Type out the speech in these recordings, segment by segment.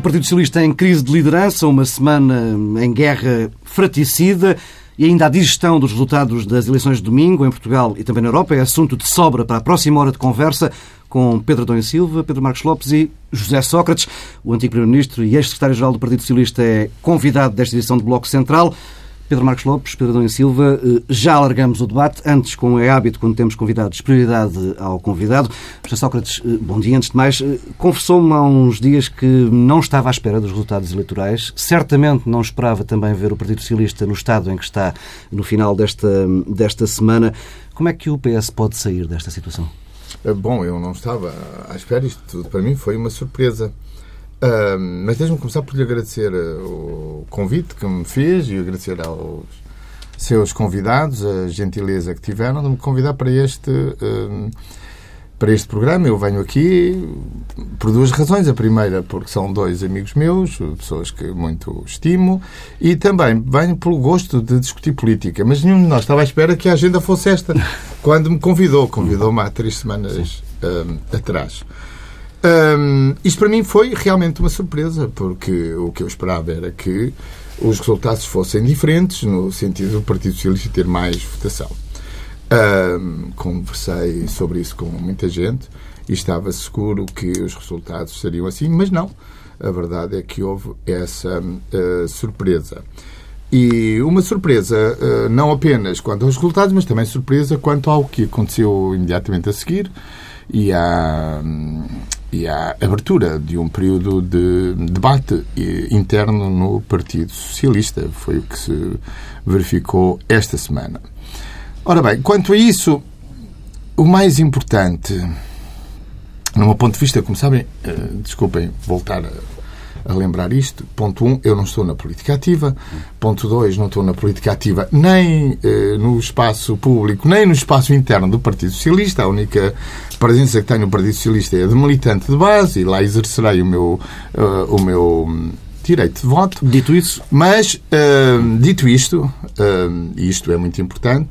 O Partido Socialista em crise de liderança, uma semana em guerra fraticida e ainda a digestão dos resultados das eleições de domingo em Portugal e também na Europa é assunto de sobra para a próxima hora de conversa com Pedro Adão Silva, Pedro Marcos Lopes e José Sócrates. O antigo Primeiro-Ministro e ex-Secretário-Geral do Partido Socialista é convidado desta edição do Bloco Central. Pedro Marcos Lopes, Pedro Adão Silva, eh, já alargamos o debate. Antes, como é hábito, quando temos convidados, prioridade ao convidado. José Sócrates, eh, bom dia. Antes de mais, eh, confessou-me há uns dias que não estava à espera dos resultados eleitorais. Certamente não esperava também ver o Partido Socialista no estado em que está no final desta, desta semana. Como é que o PS pode sair desta situação? Bom, eu não estava à espera. Isto para mim foi uma surpresa. Mas deixe-me começar por lhe agradecer uh, o convite que me fez e agradecer aos seus convidados a gentileza que tiveram de me convidar para este, para este programa. Eu venho aqui por duas razões. A primeira, porque são dois amigos meus, pessoas que muito estimo, e também venho pelo gosto de discutir política. Mas nenhum de nós estava à espera que a agenda fosse esta quando me convidou. Convidou-me há três semanas atrás. Um, isto para mim foi realmente uma surpresa, porque o que eu esperava era que os resultados fossem diferentes, no sentido do Partido Socialista ter mais votação. Um, conversei sobre isso com muita gente e estava seguro que os resultados seriam assim, mas não. A verdade é que houve essa uh, surpresa. E uma surpresa uh, não apenas quanto aos resultados, mas também surpresa quanto ao que aconteceu imediatamente a seguir e à, e à abertura de um período de debate interno no Partido Socialista. Foi o que se verificou esta semana. Ora bem, quanto a isso, o mais importante, no meu ponto de vista, como sabem, eh, desculpem voltar a lembrar isto. Ponto 1, um, eu não estou na política ativa. Ponto 2, não estou na política ativa nem eh, no espaço público, nem no espaço interno do Partido Socialista. A única presença que tenho no Partido Socialista é de militante de base e lá exercerei o meu, uh, o meu hum, direito de voto. Dito isso. Mas, uh, dito isto, uh, e isto é muito importante,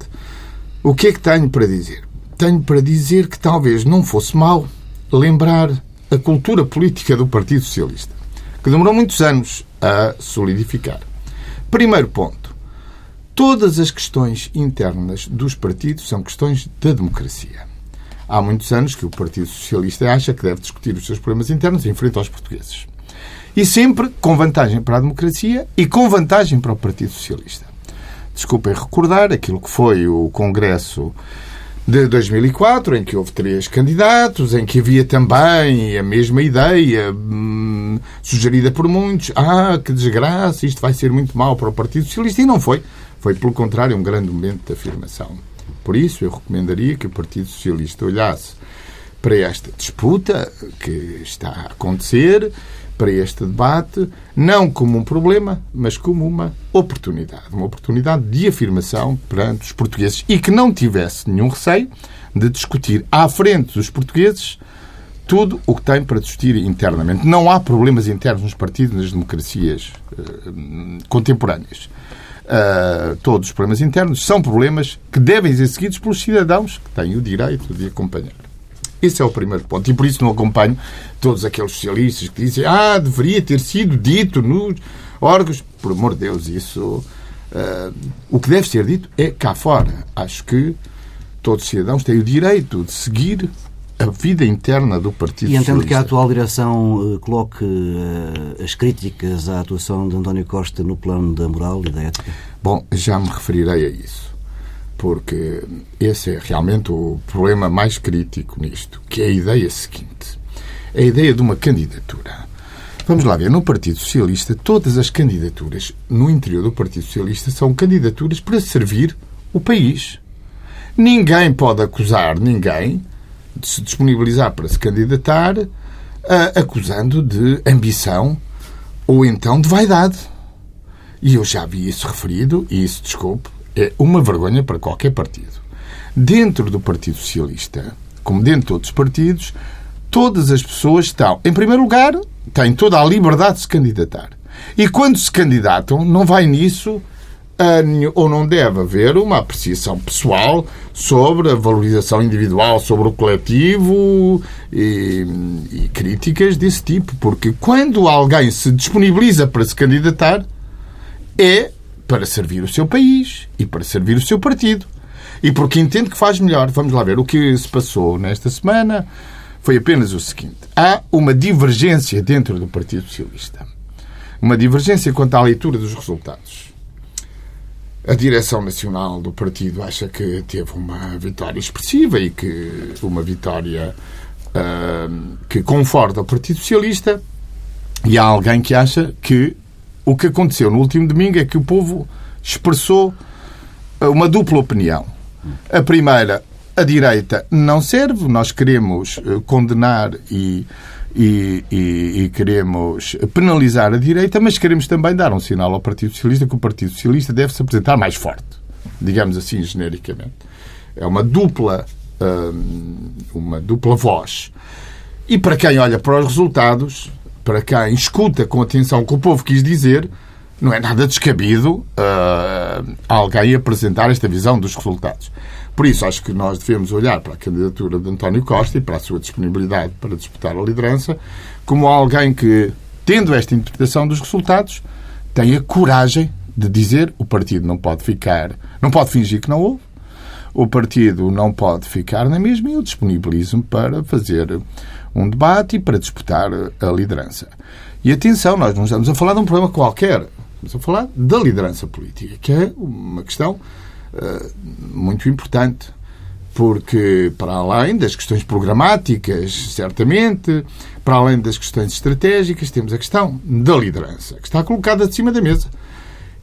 o que é que tenho para dizer? Tenho para dizer que talvez não fosse mal lembrar a cultura política do Partido Socialista que demorou muitos anos a solidificar. Primeiro ponto. Todas as questões internas dos partidos são questões da democracia. Há muitos anos que o Partido Socialista acha que deve discutir os seus problemas internos em frente aos portugueses. E sempre com vantagem para a democracia e com vantagem para o Partido Socialista. Desculpem recordar aquilo que foi o Congresso de 2004, em que houve três candidatos, em que havia também a mesma ideia hum, sugerida por muitos. Ah, que desgraça, isto vai ser muito mal para o Partido Socialista. E não foi. Foi, pelo contrário, um grande momento de afirmação. Por isso, eu recomendaria que o Partido Socialista olhasse para esta disputa que está a acontecer para este debate, não como um problema, mas como uma oportunidade. Uma oportunidade de afirmação perante os portugueses e que não tivesse nenhum receio de discutir à frente dos portugueses tudo o que tem para discutir internamente. Não há problemas internos nos partidos, nas democracias uh, contemporâneas. Uh, todos os problemas internos são problemas que devem ser seguidos pelos cidadãos que têm o direito de acompanhar. Esse é o primeiro ponto. E por isso não acompanho todos aqueles socialistas que dizem ah, deveria ter sido dito nos órgãos. Por amor de Deus, isso. Uh, o que deve ser dito é cá fora. Acho que todos os cidadãos têm o direito de seguir a vida interna do Partido E entendo que a atual direção uh, coloque uh, as críticas à atuação de António Costa no plano da moral e da ética? Bom, já me referirei a isso porque esse é realmente o problema mais crítico nisto, que é a ideia seguinte. A ideia de uma candidatura. Vamos lá ver, no Partido Socialista, todas as candidaturas no interior do Partido Socialista são candidaturas para servir o país. Ninguém pode acusar ninguém de se disponibilizar para se candidatar acusando de ambição ou então de vaidade. E eu já vi isso referido, e isso, desculpe, é uma vergonha para qualquer partido. Dentro do Partido Socialista, como dentro de outros partidos, todas as pessoas estão, em primeiro lugar, têm toda a liberdade de se candidatar. E quando se candidatam, não vai nisso ou não deve haver uma apreciação pessoal sobre a valorização individual, sobre o coletivo e, e, críticas desse tipo. Porque quando alguém se disponibiliza para se candidatar, é para servir o seu país e para servir o seu partido. E porque entende que faz melhor. Vamos lá ver o que se passou nesta semana. Foi apenas o seguinte: há uma divergência dentro do Partido Socialista. Uma divergência quanto à leitura dos resultados. A direção nacional do partido acha que teve uma vitória expressiva e que uma vitória uh, que conforta o Partido Socialista. E há alguém que acha que o que aconteceu no último domingo é que o povo expressou uma dupla opinião. A primeira, a direita não serve, nós queremos eh, condenar e e, e, e, queremos penalizar a direita, mas queremos também dar um sinal ao Partido Socialista que o Partido Socialista deve se apresentar mais forte, digamos assim, genericamente. É uma dupla, hum, uma dupla voz. E para quem olha para os resultados, para quem escuta com atenção o que o povo quis dizer, não é nada descabido uh, alguém apresentar esta visão dos resultados. Por isso, acho que nós devemos olhar para a candidatura de António Costa e para a sua disponibilidade para disputar a liderança como alguém que, tendo esta interpretação dos resultados, tem a coragem de dizer o partido não pode ficar, não pode fingir que não houve, o partido não pode ficar na mesma e eu disponibilizo-me para fazer um debate e para disputar a liderança. E atenção, nós não estamos a falar de um problema qualquer, estamos a falar da liderança política, que é uma questão eh, muito importante, porque para além das questões programáticas, certamente, para além das questões estratégicas, temos a questão da liderança, que está colocada de cima da mesa.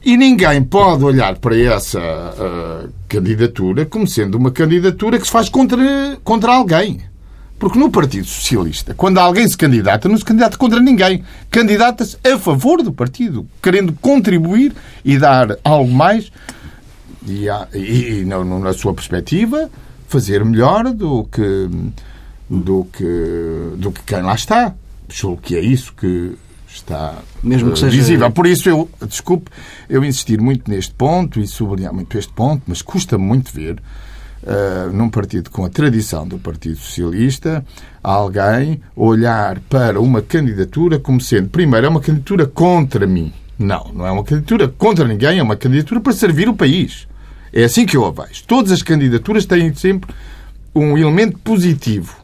E ninguém pode olhar para essa uh, candidatura como sendo uma candidatura que se faz contra, contra alguém. Porque no Partido Socialista, quando alguém se candidata, não se candidata contra ninguém. Candidata-se a favor do partido, querendo contribuir e dar algo mais e, e, e na sua perspectiva, fazer melhor do que, do que, do que quem lá está. Julgo que é isso que está Mesmo que seja... visível. Por isso, eu, desculpe, eu insistir muito neste ponto e sublinhar muito este ponto, mas custa muito ver Uh, num partido com a tradição do Partido Socialista, alguém olhar para uma candidatura como sendo, primeiro, é uma candidatura contra mim. Não, não é uma candidatura contra ninguém, é uma candidatura para servir o país. É assim que eu a vejo. Todas as candidaturas têm sempre um elemento positivo.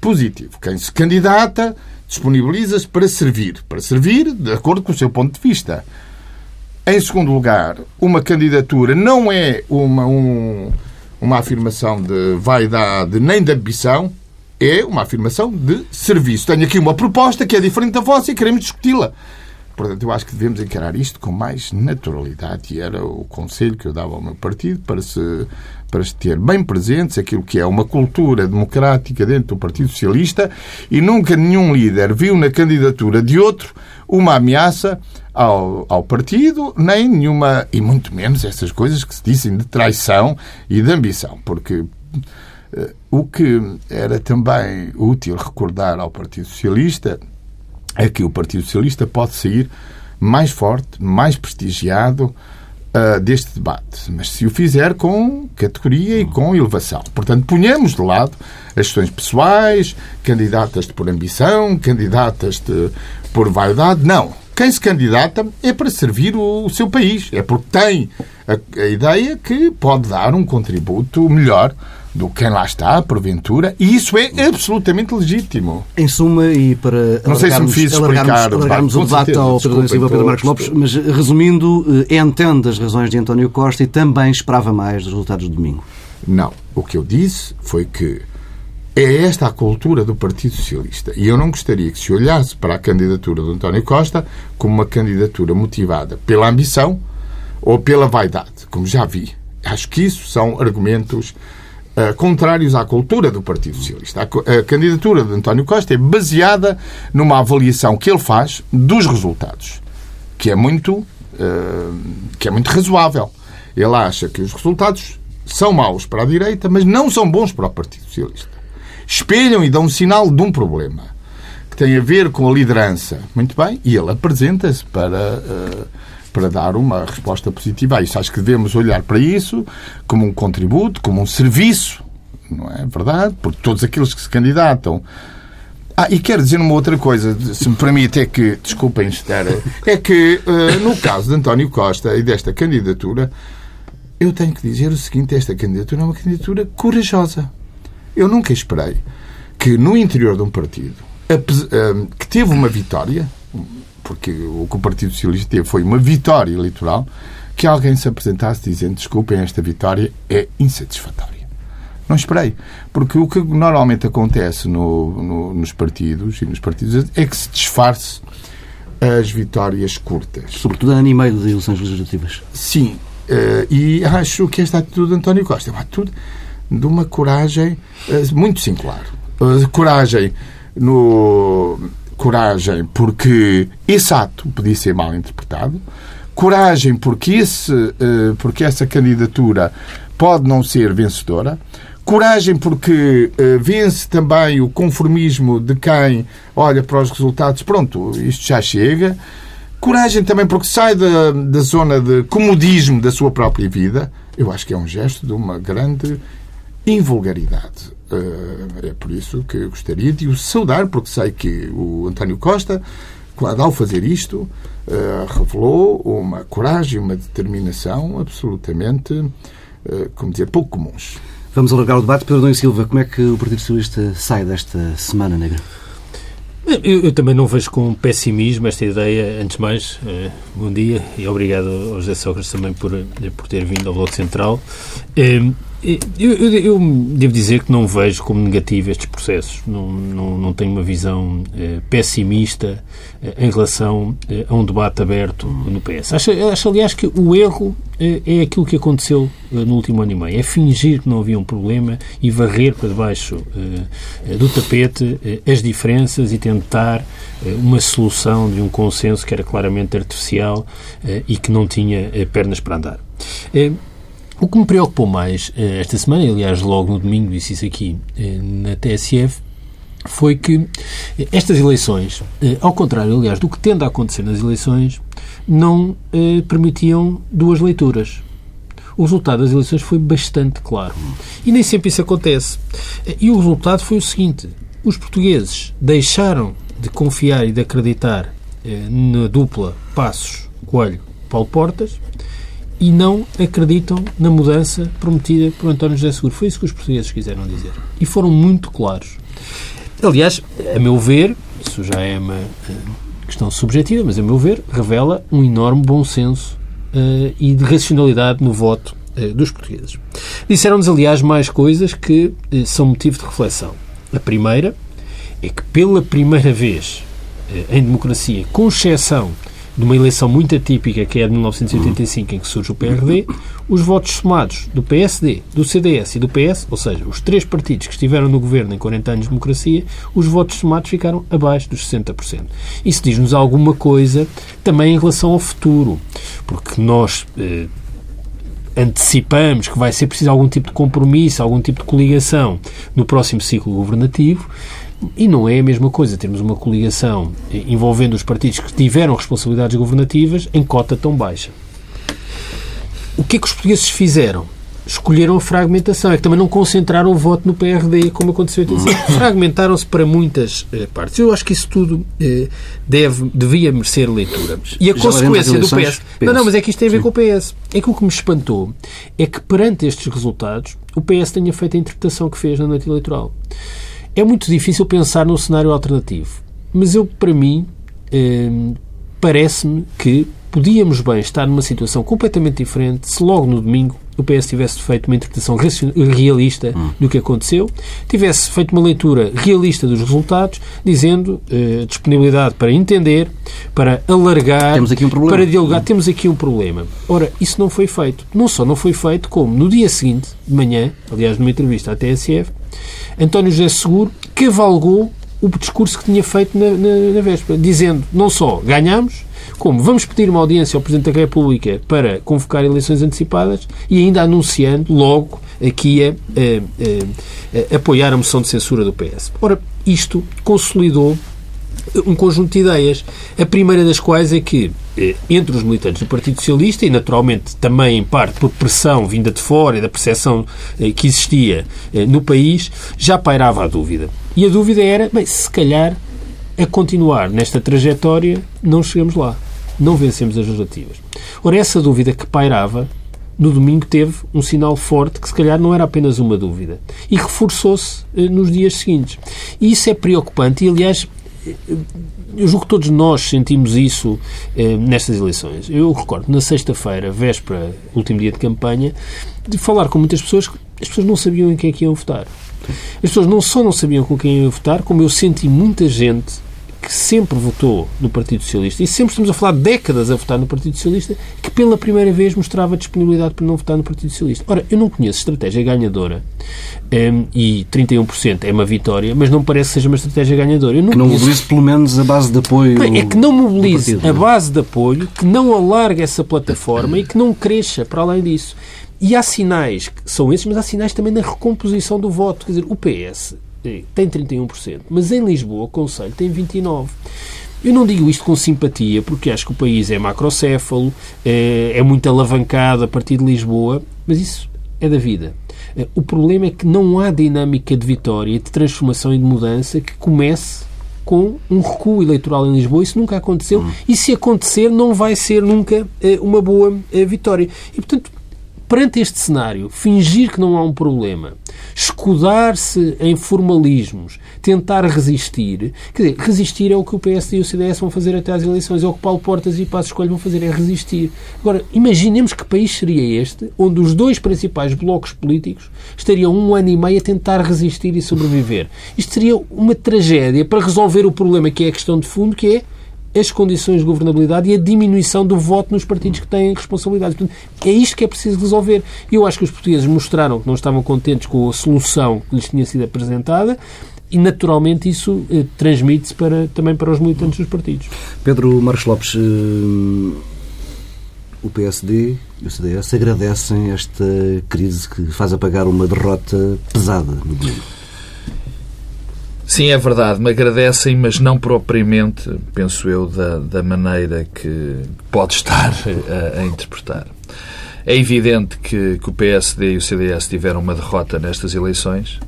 Positivo. Quem se candidata disponibiliza-se para servir. Para servir de acordo com o seu ponto de vista. Em segundo lugar, uma candidatura não é uma, um, uma afirmação de vaidade nem de ambição, é uma afirmação de serviço. Tenho aqui uma proposta que é diferente da vossa e queremos discuti-la. Portanto, eu acho que devemos encarar isto com mais naturalidade e era o conselho que eu dava ao meu partido para se, para se ter bem presentes aquilo que é uma cultura democrática dentro do Partido Socialista e nunca nenhum líder viu na candidatura de outro uma ameaça ao, ao partido, nem nenhuma, e muito menos essas coisas que se dizem de traição e de ambição, porque uh, o que era também útil recordar ao Partido Socialista é que o Partido Socialista pode sair mais forte, mais prestigiado uh, deste debate. Mas se o fizer com categoria e com elevação. Portanto, ponhamos de lado as questões pessoais, candidatas por ambição, candidatas por vaidade. Não. Quem se candidata é para servir o, o seu país. É porque tem a, a ideia que pode dar um contributo melhor do quem lá está, porventura, e isso é absolutamente legítimo. Em suma, e para Não sei se me fiz explicar, alargarmos o debate ao Pedro Silva Pedro Marcos Lopes, mas resumindo, eh, entende as razões de António Costa e também esperava mais dos resultados do domingo. Não. O que eu disse foi que é esta a cultura do Partido Socialista. E eu não gostaria que se olhasse para a candidatura de António Costa como uma candidatura motivada pela ambição ou pela vaidade, como já vi. Acho que isso são argumentos uh, contrários à cultura do Partido Socialista. A, a, candidatura de António Costa é baseada numa avaliação que ele faz dos resultados, que é muito, uh, que é muito razoável. Ele acha que os resultados são maus para a direita, mas não são bons para o Partido Socialista. Espelham e dão um sinal de um problema que tem a ver com a liderança. Muito bem, e ele apresenta-se para. Uh, para dar uma resposta positiva a isso. Acho que devemos olhar para isso como um contributo, como um serviço, não é verdade? Porque todos aqueles que se candidatam ah, e quero dizer uma outra coisa, se me permite, é que, desculpem estar, é que uh, no caso de António Costa e desta candidatura, eu tenho que dizer o seguinte: esta candidatura é uma candidatura corajosa. Eu nunca esperei que no interior de um partido eh, que teve uma vitória, porque o que o Partido Socialista teve foi uma vitória eleitoral, que alguém se apresentasse dizendo desculpem, esta vitória é insatisfatória. Não esperei. Porque o que normalmente acontece no, no, nos partidos e nos partidos é que se disfarce as vitórias curtas. Sobretudo ano e meio de eleições legislativas. Sim. Uh, e acho que esta atitude de António Costa é uma atitude de uma coragem uh, muito singular. Uh, coragem no coragem porque esse ato podia ser mal interpretado, coragem porque, esse, porque essa candidatura pode não ser vencedora, Coragem, porque vence também o conformismo de quem olha para os resultados, pronto, isto já chega. Coragem também porque sai da, da zona de comodismo da sua própria vida. Eu acho que é um gesto de uma grande invulgaridade. Uh, é por isso que eu gostaria de o saudar, porque sei que o António Costa, quando ao fazer isto, uh, revelou uma coragem, uma determinação absolutamente, uh, como dizer, pouco comuns. Vamos alargar o debate. Pedro Dom Silva, como é que o Partido Socialista sai desta Semana Negra? Eu, eu, também não vejo com pessimismo esta ideia. Antes de mais, eh, bom dia e obrigado ao José Sócrates também por, por ter vindo ao Bloco Central. Eh, eu, eu, eu, devo dizer que não vejo como negativo estes processos. Não, não, não tenho uma visão eh, pessimista eh, em relação eh, a um debate aberto no PS. Acho, acho, aliás, que o erro eh, é aquilo que aconteceu eh, no último ano e meio. É fingir que não havia um problema e varrer para debaixo eh, do tapete as diferenças e tentar uma solução de um consenso que era claramente artificial e que não tinha pernas para andar. O que me preocupou mais eh, esta semana, aliás, logo no domingo disse isso aqui eh, na TSF, foi que eh, estas eleições, ao contrário, aliás, do que tende a acontecer nas eleições, não permitiam duas leituras. O resultado das eleições foi bastante claro. E nem sempre isso acontece. E o resultado foi o seguinte: os portugueses deixaram de confiar e de acreditar na dupla Passos Coelho-Paulo Portas e não acreditam na mudança prometida por António José Seguro. Foi isso que os portugueses quiseram dizer. E foram muito claros. Aliás, a meu ver, isso já é uma eh, questão subjetiva, mas a meu ver, revela um enorme bom senso uh, e de racionalidade no voto uh, dos portugueses. Disseram-nos, aliás, mais coisas que uh, são motivo de reflexão. A primeira é que, pela primeira vez em democracia, com exceção de uma eleição muito atípica, que é a de 1985, em que surge o PRD, os votos somados do PSD, do CDS e do PS, ou seja, os três partidos que estiveram no governo em 40 anos de democracia, os votos somados ficaram abaixo dos 60%. Isso diz-nos alguma coisa também em relação ao futuro, porque nós. Eh, antecipamos que vai ser preciso algum tipo de compromisso, algum tipo de coligação no próximo ciclo governativo e não é a mesma coisa termos uma coligação envolvendo os partidos que tiveram responsabilidades governativas em cota tão baixa. O que é que os portugueses fizeram? Escolheram a fragmentação. É que também não concentraram o voto no PRD, como aconteceu em uhum. Fragmentaram-se para muitas eh, partes. Eu acho que isso tudo eh, deve, devia merecer leitura. E a Já consequência do PS... PS... Não, não, mas é que isto tem a ver Sim. com o PS. É que o que me espantou é que, perante estes resultados, o PS tenha feito a interpretação que fez na noite eleitoral. É muito difícil pensar num cenário alternativo, mas eu, para mim, eh, parece-me que podíamos bem estar numa situação completamente diferente se logo no domingo o PS tivesse feito uma interpretação realista hum. do que aconteceu, tivesse feito uma leitura realista dos resultados, dizendo eh, disponibilidade para entender, para alargar, um para dialogar. Temos aqui um problema. Ora, isso não foi feito. Não só não foi feito, como no dia seguinte, de manhã, aliás, numa entrevista à TSF, António José Seguro cavalgou o discurso que tinha feito na, na, na véspera, dizendo não só ganhamos, como vamos pedir uma audiência ao Presidente da República para convocar eleições antecipadas e ainda anunciando logo aqui a, a, a, a apoiar a moção de censura do PS. Ora, isto consolidou um conjunto de ideias. A primeira das quais é que, eh, entre os militantes do Partido Socialista, e naturalmente também em parte por pressão vinda de fora e da percepção eh, que existia eh, no país, já pairava a dúvida. E a dúvida era, bem, se calhar a continuar nesta trajetória não chegamos lá. Não vencemos as legislativas. Ora, essa dúvida que pairava no domingo teve um sinal forte que se calhar não era apenas uma dúvida e reforçou-se nos dias seguintes. E isso é preocupante e, aliás, eu julgo que todos nós sentimos isso eh, nestas eleições. Eu recordo, na sexta-feira, véspera, último dia de campanha, de falar com muitas pessoas que as pessoas não sabiam em quem é que iam votar. As pessoas não só não sabiam com quem iam votar, como eu senti muita gente que sempre votou no Partido Socialista, e sempre estamos a falar de décadas a votar no Partido Socialista, que pela primeira vez mostrava disponibilidade para não votar no Partido Socialista. Ora, eu não conheço estratégia ganhadora, um, ehm, e 31% é uma vitória, mas não parece que seja uma estratégia ganhadora. Eu não que não conheço... mobilize pelo menos a base de apoio. é que não mobilize partido, a base de apoio, que não alargue essa plataforma e que não cresça para além disso. E há sinais, que são esses, mas há sinais também na recomposição do voto. Quer dizer, o PS tem 31%, mas em Lisboa o Conselho tem 29%. Eu não digo isto com simpatia, porque acho que o país é macrocéfalo, é, é muito alavancado a partir de Lisboa, mas isso é da vida. Eh, o problema é que não há dinâmica de vitória, de transformação e de mudança que comece com um recuo eleitoral em Lisboa. Isso nunca aconteceu. Hum. E se acontecer, não vai ser nunca eh, uma boa eh, vitória. E, portanto, perante este cenário, fingir que não há um problema, escudar-se em formalismos, tentar resistir, quer dizer, resistir é o que o PSD e o CDS vão fazer até às eleições, é o que Paulo Portas e Passos Coelho vão fazer, é resistir. Agora, imaginemos que país seria este, onde os dois principais blocos políticos estariam um ano e meio a tentar resistir e sobreviver. Isto seria uma tragédia para resolver o problema que é a questão de fundo, que é as condições de governabilidade e a diminuição do voto nos partidos que têm responsabilidade. Portanto, é isto que é preciso resolver. E eu acho que os portugueses mostraram que não estavam contentes com a solução que lhes tinha sido apresentada e, naturalmente, isso eh, transmite-se para, também para os militantes dos partidos. Pedro Marcos Lopes, eh, o PSD e o CDS agradecem esta crise que faz apagar uma derrota pesada no domingo. Sim, é verdade, me agradecem, mas não propriamente, penso eu, da, da maneira que pode estar a, a interpretar. É evidente que, que, o PSD e o CDS tiveram uma derrota nestas eleições,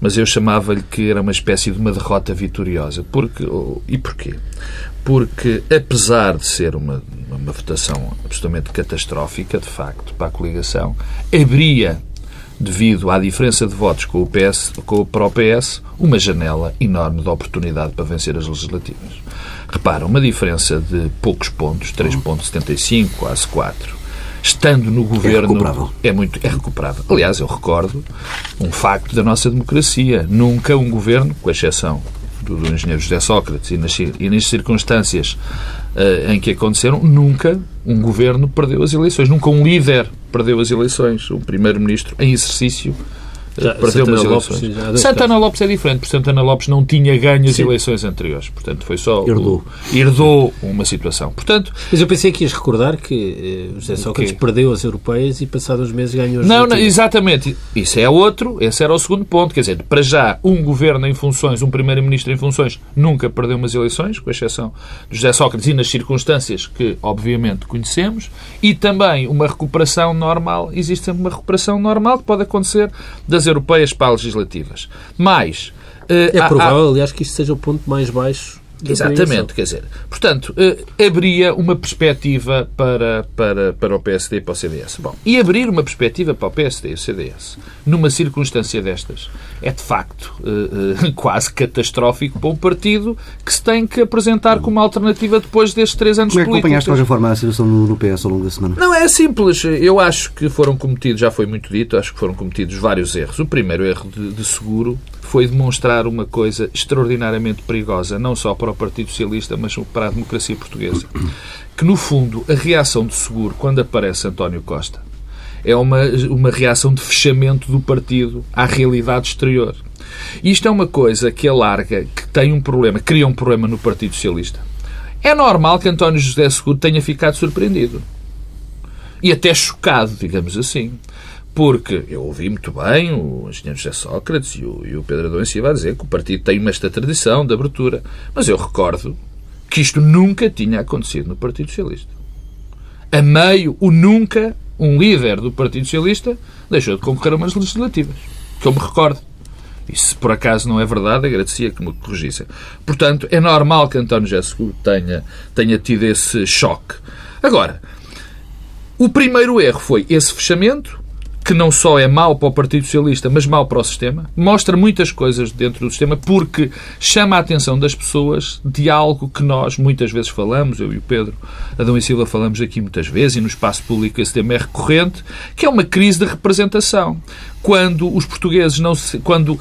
mas eu chamava-lhe que era uma espécie de uma derrota vitoriosa. Porque, e porquê? Porque, apesar de ser uma, uma votação absolutamente catastrófica, de facto, para a coligação, abria devido à diferença de votos com o PS, com, para o PS, uma janela enorme de oportunidade para vencer as legislativas. Repara, uma diferença de poucos pontos, 3,75, quase 4, estando no governo. É. É, muito, é recuperável. Aliás, eu recordo um facto da nossa democracia. Nunca um governo, com exceção do, engenheiro José Sócrates e nas, e nas circunstâncias uh, em que aconteceram, nunca um governo perdeu as eleições. Nunca um líder perdeu as eleições. Um primeiro-ministro em exercício já, perdeu umas eleições. Lopes, Santana Lopes é diferente, porque Santana Lopes não tinha ganho as Sim. eleições anteriores. Portanto, foi só. Herdou. O, herdou uma situação. Portanto, Mas eu pensei que ias recordar que eh, José Sócrates okay. perdeu as europeias e, passados uns meses, ganhou as Não, não, exatamente. Isso é outro. Esse era o segundo ponto. Quer dizer, para já, um governo em funções, um primeiro-ministro em funções, nunca perdeu umas eleições, com exceção de José Sócrates e nas circunstâncias que, obviamente, conhecemos. E também uma recuperação normal. Existe uma recuperação normal que pode acontecer das das europeias para as legislativas. Mas. Uh, é provável, há, aliás, que isto seja o ponto mais baixo Exatamente, quer dizer, portanto, eh, abria uma perspectiva para, para, para o PSD e para o CDS. Bom, e abrir uma perspectiva para o PSD e o CDS numa circunstância destas é de facto eh, quase catastrófico para um partido que se tem que apresentar como alternativa depois destes três anos Como é que acompanhaste de qualquer forma a situação no PS ao longo da semana? Não, é simples. Eu acho que foram cometidos, já foi muito dito, acho que foram cometidos vários erros. O primeiro erro de, de seguro foi demonstrar uma coisa extraordinariamente perigosa, não só para o Partido Socialista, mas para a democracia portuguesa. Que, no fundo, a reação de seguro, quando aparece António Costa, é uma, uma reação de fechamento do partido à realidade exterior. Isto é uma coisa que alarga, que tem um problema, cria um problema no Partido Socialista. É normal que António José Seguro tenha ficado surpreendido. E até chocado, digamos assim Porque eu ouvi muito bem o engenheiro José Sócrates e o, e o Pedro Adão Silva a dizer que o partido tem esta tradição de abertura. Mas eu recordo que isto nunca tinha acontecido no Partido Socialista. A meio, o nunca, um líder do Partido Socialista deixou de concorrer a umas legislativas. Que eu me recordo. E se por acaso não é verdade, agradecia que me corrigissem. Portanto, é normal que António Seguro tenha, tenha tido esse choque. Agora, o primeiro erro foi esse fechamento, que não só é mau para o Partido Socialista, mas mau para o sistema. Mostra muitas coisas dentro do sistema porque chama a atenção das pessoas de algo que nós muitas vezes falamos, eu e o Pedro Adão e Silva falamos aqui muitas vezes e no espaço público esse tema é recorrente, que é uma crise de representação. Quando os portugueses não se, quando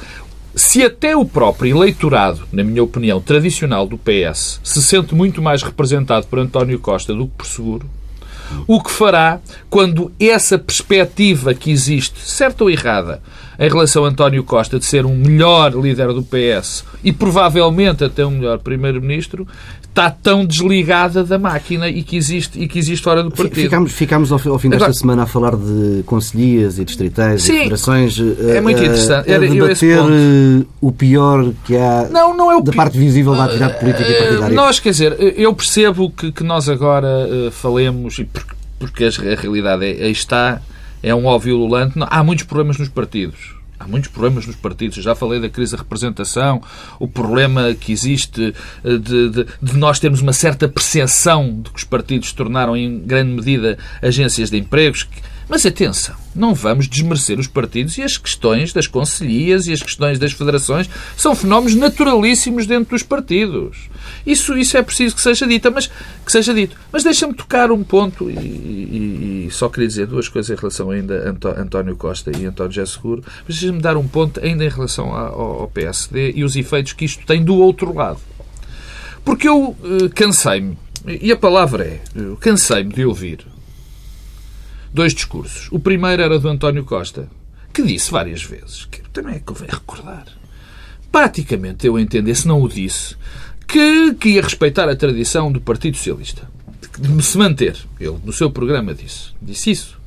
se até o próprio eleitorado, na minha opinião, tradicional do PS, se sente muito mais representado por António Costa do que por Seguro, o que fará quando essa perspectiva que existe, certa ou errada, em relação a António Costa de ser um melhor líder do PS e provavelmente até um melhor primeiro-ministro, está tão desligada da máquina e que existe, e que existe fora do partido. Ficámos, ficámos ao, ao fim desta Agora, semana a falar de conselhias e distritais sim, e federações. É muito eh, interessante. Era, a debater eh, o pior que há não, não é o da parte visível da atividade política e partidária. Nós, quer dizer, eu percebo que, que nós agora uh, falemos, e porque, porque a realidade é, está, é um óbvio ululante, há muitos problemas nos partidos Há muitos problemas nos partidos. Eu já falei da crise da representação, o problema que existe eh, de, de, de, nós termos uma certa percepção de que os partidos se tornaram, em grande medida, agências de empregos. Mas atenção, não vamos desmerecer os partidos e as questões das conselhias e as questões das federações são fenómenos naturalíssimos dentro dos partidos. Isso, isso é preciso que seja dito, mas que seja dito. Mas deixa-me tocar um ponto e, e, e, só queria dizer duas coisas em relação ainda a António Costa e António José Seguro, mas deixa-me dar um ponto ainda em relação ao, ao PSD e os efeitos que isto tem do outro lado. Porque eu uh, cansei-me, e a palavra é, cansei-me de ouvir dois discursos. O primeiro era do António Costa, que disse várias vezes, que também é que convém recordar. Praticamente, eu entender, se não o disse, que, que ia respeitar a tradição do Partido Socialista. De se manter. Ele, no seu programa, disse, disse isso.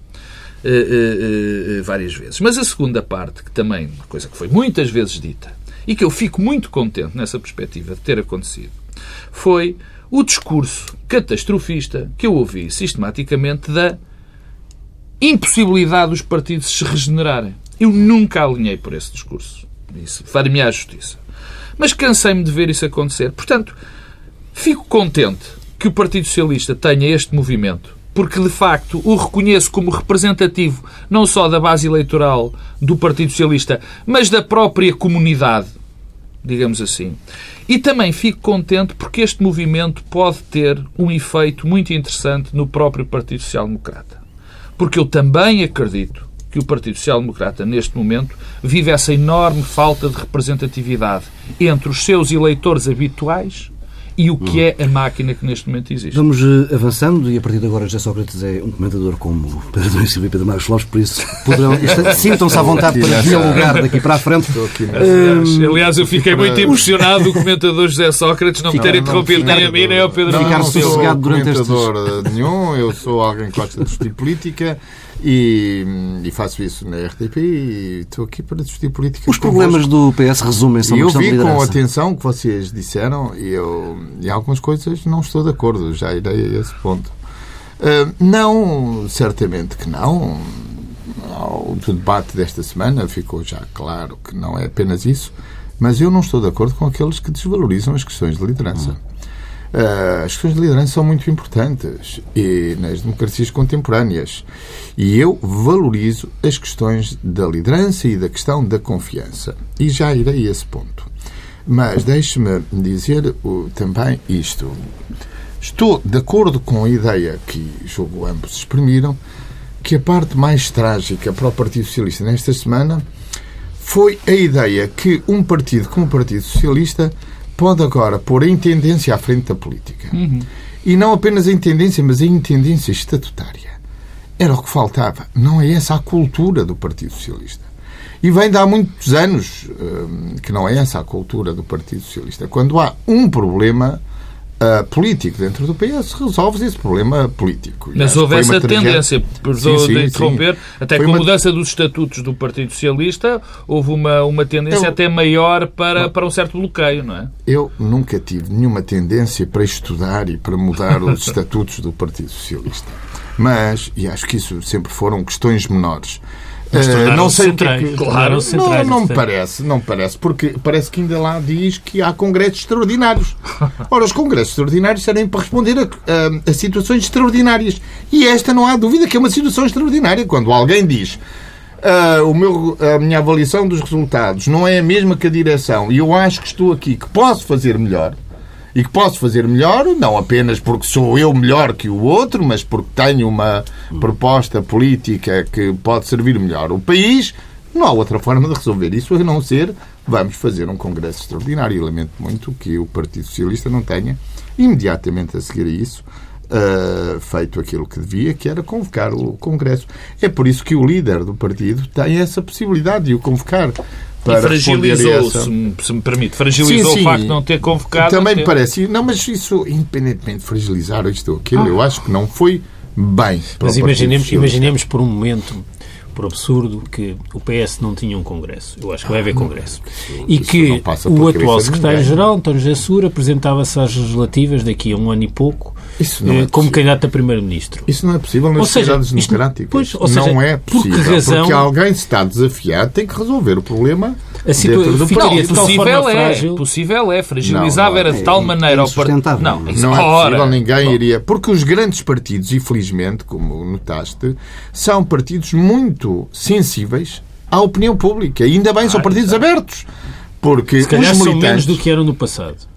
Uh, uh, uh, várias vezes. Mas a segunda parte, que também, uma coisa que foi muitas vezes dita, e que eu fico muito contente nessa perspectiva de ter acontecido, foi o discurso catastrofista que eu ouvi sistematicamente da impossibilidade dos partidos se regenerarem. Eu nunca alinhei por esse discurso. Isso far-me à justiça. Mas cansei-me de ver isso acontecer. Portanto, fico contente que o Partido Socialista tenha este movimento, porque de facto o reconheço como representativo não só da base eleitoral do Partido Socialista, mas da própria comunidade, digamos assim. E também fico contente porque este movimento pode ter um efeito muito interessante no próprio Partido Social Democrata. Porque eu também acredito que o Partido Social Democrata, neste momento, vive essa enorme falta de representatividade entre os seus eleitores habituais e o que é a máquina que neste momento existe. Vamos uh, avançando e a partir de agora José Sócrates é um comentador como Pedro Domingos Silva e Pedro Marcos Lopes, por isso sintam-se à vontade para dialogar daqui para a frente. Aliás, aliás, eu fiquei muito impressionado do comentador José Sócrates não me ter interrompido nem a mim nem ao Pedro Não, não sou comentador nenhum, eu sou alguém que gosta de discutir política e, e, faço isso na RTP e estou aqui para discutir política. Os problemas do PS resumem-se Eu vi com atenção o que vocês disseram e, eu, e algumas coisas não estou de acordo, já irei a esse ponto. Uh, não, certamente que não. O debate desta semana ficou já claro que não é apenas isso, mas eu não estou de acordo com aqueles que desvalorizam as questões de liderança. Hum. Uh, as questões de liderança são muito importantes e nas democracias contemporâneas. E eu valorizo as questões da liderança e da questão da confiança. E já irei a esse ponto. Mas deixe-me dizer também isto. Estou de acordo com a ideia que, julgo, ambos exprimiram, que a parte mais trágica para o Partido Socialista nesta semana foi a ideia que um partido como o Partido Socialista pode agora pôr a intendência à frente da política. Uhum. E não apenas a intendência, mas a intendência estatutária. Era o que faltava. Não é essa a cultura do Partido Socialista. E vem de há muitos anos hum, que não é essa a cultura do Partido Socialista. Quando há um problema, uh, político dentro do PS, resolve esse problema político. Mas houve essa tendência, perdoa de interromper, sim. até foi com a mudança dos estatutos do Partido Socialista, houve uma, uma tendência eu, até maior para, para um certo bloqueio, não é? Eu nunca tive nenhuma tendência para estudar e para mudar os estatutos do Partido Socialista. Mas, e acho que isso sempre foram questões menores. Uh, não sei centrais, que, é que claro, não, não me parece, não me parece, porque parece que ainda lá diz que há congressos extraordinários. Ora, os congressos extraordinários serem para responder a, a, a, situações extraordinárias. E esta não há dúvida que é uma situação extraordinária. Quando alguém diz uh, o meu, a minha avaliação dos resultados não é a mesma que a direção e eu acho que estou aqui, que posso fazer melhor, e que posso fazer melhor, não apenas porque sou eu melhor que o outro, mas porque tenho uma proposta política que pode servir melhor o país, não há outra forma de resolver isso a não ser vamos fazer um congresso extraordinário. E lamento muito que o Partido Socialista não tenha, imediatamente a seguir a isso, Uh, feito aquilo que devia, que era convocar o Congresso. É por isso que o líder do partido tem essa possibilidade de o convocar para e fragilizou, se, me, se me permite, fragilizou sim, sim. o facto de não ter convocado. Também me parece. Não, mas isso, independentemente de fragilizar isto ou aquilo, ah. eu acho que não foi bem. Mas imaginemos, imaginemos por um momento por absurdo que o PS não tinha um Congresso. Eu acho que vai haver Congresso. Isso, e que o atual Secretário-Geral, António José Sura, apresentava-se às legislativas daqui a um ano e pouco é eh, como candidato a Primeiro-Ministro. Isso não é possível nas sociedades democráticas. Pois, seja, não é possível. Por que razão... Porque alguém se está desafiado tem que resolver o problema a situação não, possível é, frágil. possível é, fragilizava era de tal maneira ao partido. Não, não é possível, ninguém iria. Porque os grandes partidos, infelizmente, como notaste, são partidos muito sensíveis à opinião pública. E ainda bem, são partidos abertos. Porque Se calhar os militantes... são menos do que eram no passado.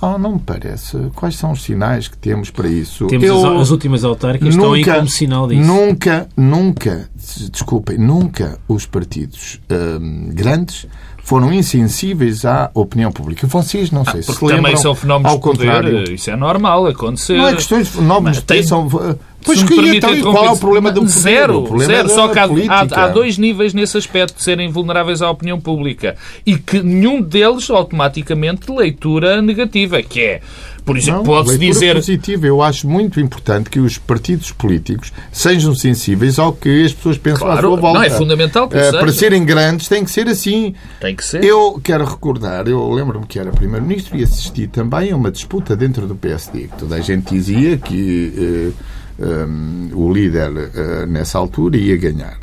Oh, não me parece. Quais são os sinais que temos para isso? Temos Eu, as últimas autárquicas nunca, estão aí como sinal disso. Nunca, nunca, desculpem, nunca os partidos hum, grandes foram insensíveis à opinião pública. Vocês não sei ah, se porque lembram, também são fenómenos ao contrário, poder, isso é normal acontecer. Não é questões de fenómenos de tem... são Pois que então, qual é o problema do Zero, problema zero. Só que há, há, há, dois níveis nesse aspecto de serem vulneráveis à opinião pública e que nenhum deles automaticamente leitura negativa, que é por exemplo, pode-se dizer. positiva. Eu acho muito importante que os partidos políticos sejam sensíveis ao que as pessoas pensam claro, à sua volta. Não, é fundamental que uh, Para serem grandes tem que ser assim. Tem que ser. Eu quero recordar, eu lembro-me que era Primeiro-Ministro e assisti também a uma disputa dentro do PSD. Toda a gente dizia que uh, um, o líder uh, nessa altura ia ganhar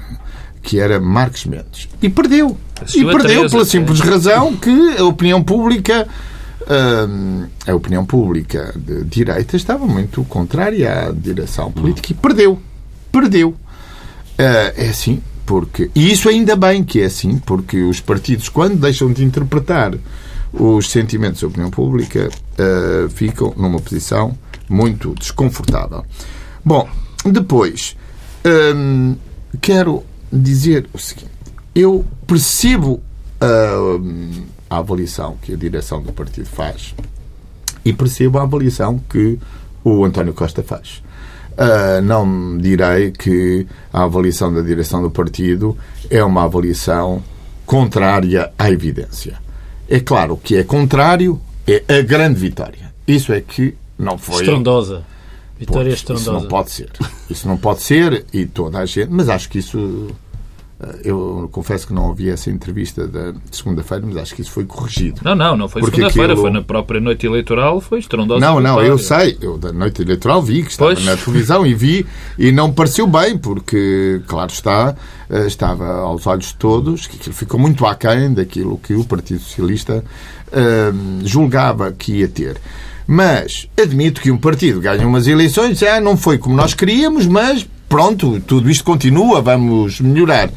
que era Marcos Mendes. E perdeu. E perdeu pela simples razão que a opinião pública a opinião pública de direita estava muito contrária à direção política e perdeu. Perdeu. Ah, é assim, porque. E isso ainda bem que é assim, porque os partidos, quando deixam de interpretar os sentimentos da opinião pública, ah, ficam numa posição muito desconfortável. Bom, depois, quero dizer o seguinte: eu percebo a avaliação que a direção do partido faz e percebo a avaliação que o António Costa faz. Uh, não direi que a avaliação da direção do partido é uma avaliação contrária à evidência. É claro que é contrário é a grande vitória. Isso é que não foi. Estrondosa. Vitória pois, estrondosa. Isso não pode ser. Isso não pode ser e toda a gente. Mas acho que isso eu confesso que não ouvi essa entrevista da segunda-feira, mas acho que isso foi corrigido. Não, não, não foi segunda-feira, aquilo... foi na própria noite eleitoral, foi estrondosa. Não, não, eu sei, eu da noite eleitoral vi que estava pois. na televisão e vi e não me pareceu bem, porque, claro está, eh, estava aos olhos de todos que aquilo ficou muito aquém daquilo que o Partido Socialista uh, julgava que ia ter. Mas admito que um partido ganha umas eleições, já não foi como nós queríamos, mas pronto, tudo isto continua, vamos melhorar.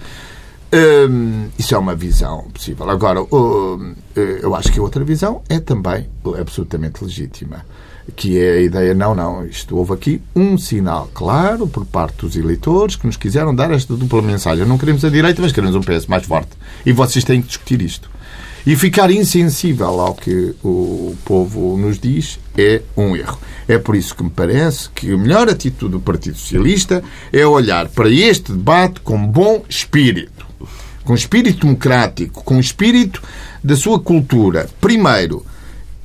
Hum, isso é uma visão possível. Agora, hum, eu acho que a outra visão é também absolutamente legítima, que é a ideia, não, não, isto houve aqui um sinal claro por parte dos eleitores que nos quiseram dar esta dupla mensagem. Não queremos a direita, mas queremos um PS mais forte. E vocês têm que discutir isto. E ficar insensível ao que o povo nos diz é um erro. É por isso que me parece que a melhor atitude do Partido Socialista é olhar para este debate com bom espírito, com espírito democrático, com espírito da sua cultura. Primeiro,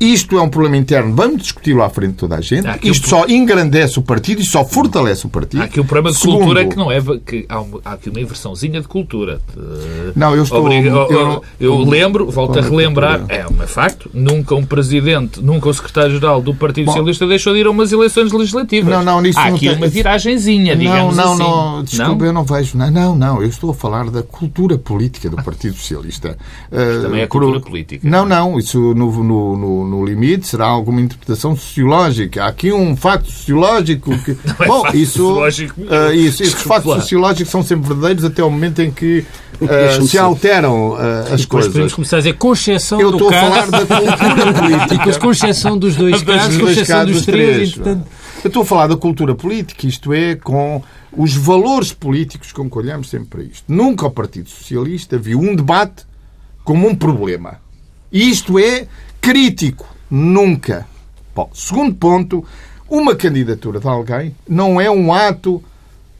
isto é um problema interno, vamos discuti-lo à frente de toda a gente. Isto um- só engrandece o partido e só fortalece o partido. Há aqui um problema de Segundo, cultura que não é. que há, um- há aqui uma inversãozinha de cultura. De- Não, eu estou- Obriga- eu eu, não- eu lembro, volto a é a relembrar, é um facto, nunca um presidente, nunca o secretário-geral do Partido Bom. Socialista deixou de ir a umas eleições legislativas. Não, não, nisso Há não aqui tem- uma viragenzinha, Não, digamos não, assim. não, desculpa, eu não vejo. Não, não, não, eu estou a falar da cultura política do Partido Socialista. Também é por- cultura política. Não, não, isso no, no, no, no limite será alguma interpretação sociológica. Há aqui um facto sociológico que. é Bom, facto isso. uh, isso, esses factos sociológicos são sempre verdadeiros até o momento em que uh, se alteram uh, as Depois podemos coisas. começar a dizer concheção Eu do estou a caso. falar da cultura E política. concheção dos dois casos, Dos dois concheção casos, dos dos três. e, Eu estou a falar da cultura política, isto é, com os valores políticos com que olhamos sempre para isto. Nunca o Partido Socialista viu um debate como um problema. E isto é crítico. Nunca. Bom, segundo ponto, uma candidatura de alguém não é um ato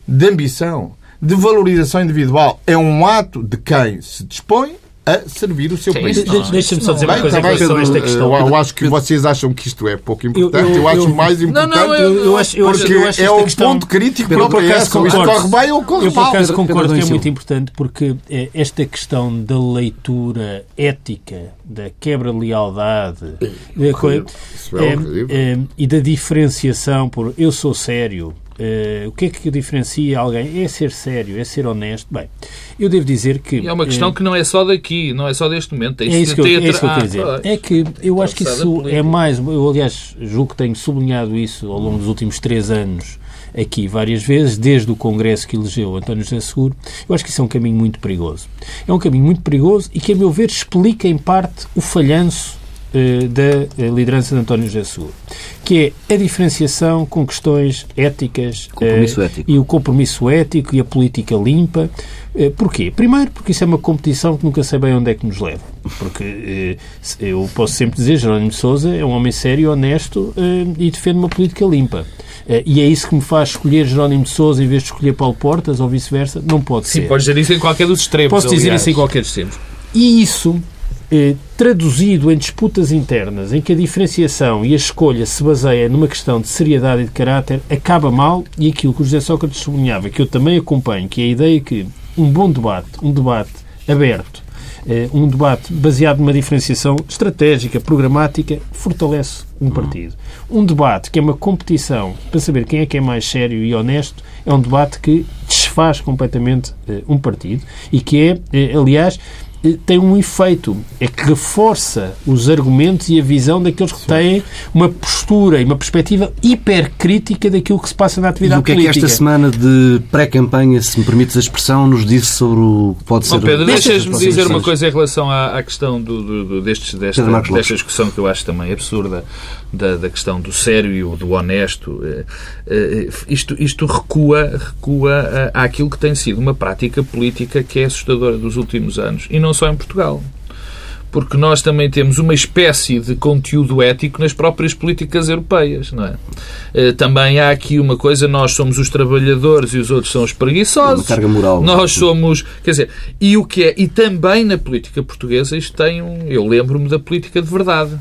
de ambição, de valorização individual. É um ato de quem se dispõe a servir o seu país. não- de- Deixa-me só dizer Bem, uma coisa tá em bem, relação a esta questão. Eu, eu acho que vocês acham que isto é pouco importante. Eu, eu- acho mais Não, importante. não, eu, Eu acho- porque acho é o questão- ponto crítico é acaso, essa. Ou isto corre bem ou corre Eu, por mal. acaso, Pedro- concordo Pedro que é Silva. muito importante porque eh, esta questão da leitura ética, da quebra de lealdade é horrível. eh, e da diferenciação por eu sou sério. Eh, o que é que diferencia alguém? É ser sério, é ser honesto. Bem, eu devo dizer que. E é uma questão eh, que não é só daqui, não é só deste momento. Tem é isso que eu, é isso que eu ah, quero dizer. pois. É que eu acho que isso é mais. Eu, aliás, julgo que tenho sublinhado isso ao longo dos últimos três anos aqui várias vezes, desde o Congresso que elegeu António José Seguro. Eu acho que isso é um caminho muito perigoso. É um caminho muito perigoso e que, a meu ver, explica em parte o falhanço da eh, liderança de António José Seguro, que é a diferenciação com questões éticas Compromisso eh, ético. e o compromisso ético e a política limpa. Eh, Porquê? Primeiro, porque isso é uma competição que nunca sei bem onde é que nos leva. Porque eh, se- eu posso sempre dizer Jerónimo de Sousa é um homem sério, honesto eh, e defende uma política limpa. Eh, E é isso que me faz escolher Jerónimo de Sousa em vez de escolher Paulo Portas ou vice-versa? Não pode Sim, ser. podes dizer isso em qualquer dos extremos. Posso dizer aliás. isso em qualquer dos extremos. E isso, eh, traduzido em disputas internas, em que a diferenciação e a escolha se baseia numa questão de seriedade e de caráter, acaba mal e aquilo que o José Sócrates sublinhava, que eu também acompanho, que é a ideia que um bom debate, um debate aberto, eh, um debate baseado numa diferenciação estratégica, programática, fortalece um partido. Um debate que é uma competição para saber quem é que é mais sério e honesto é um debate que desfaz completamente eh, um partido e que é, eh, aliás, tem um efeito, é que reforça os argumentos e a visão daqueles que têm uma postura e uma perspectiva hipercrítica daquilo que se passa na E atividade o que é que política. esta semana de pré-campanha, se me permites a expressão, nos disse sobre o que pode ser... Bom, Pedro, deixas-me dizer uma coisa em relação à, à questão do, do- do- destes, desta, desta discussão que eu acho também absurda, da, da questão do sério e o do honesto. Eh, eh, Isto, isto recua, recua eh, àquilo que tem sido uma prática política que é assustadora dos últimos anos, e não só em Portugal. Porque nós também temos uma espécie de conteúdo ético nas próprias políticas europeias, não é? Eh, Também há aqui uma coisa, nós somos os trabalhadores e os outros são os preguiçosos. Uma carga moral. Nós somos, quer dizer, e o que é, e também na política portuguesa isto tem um, eu lembro-me da política de verdade,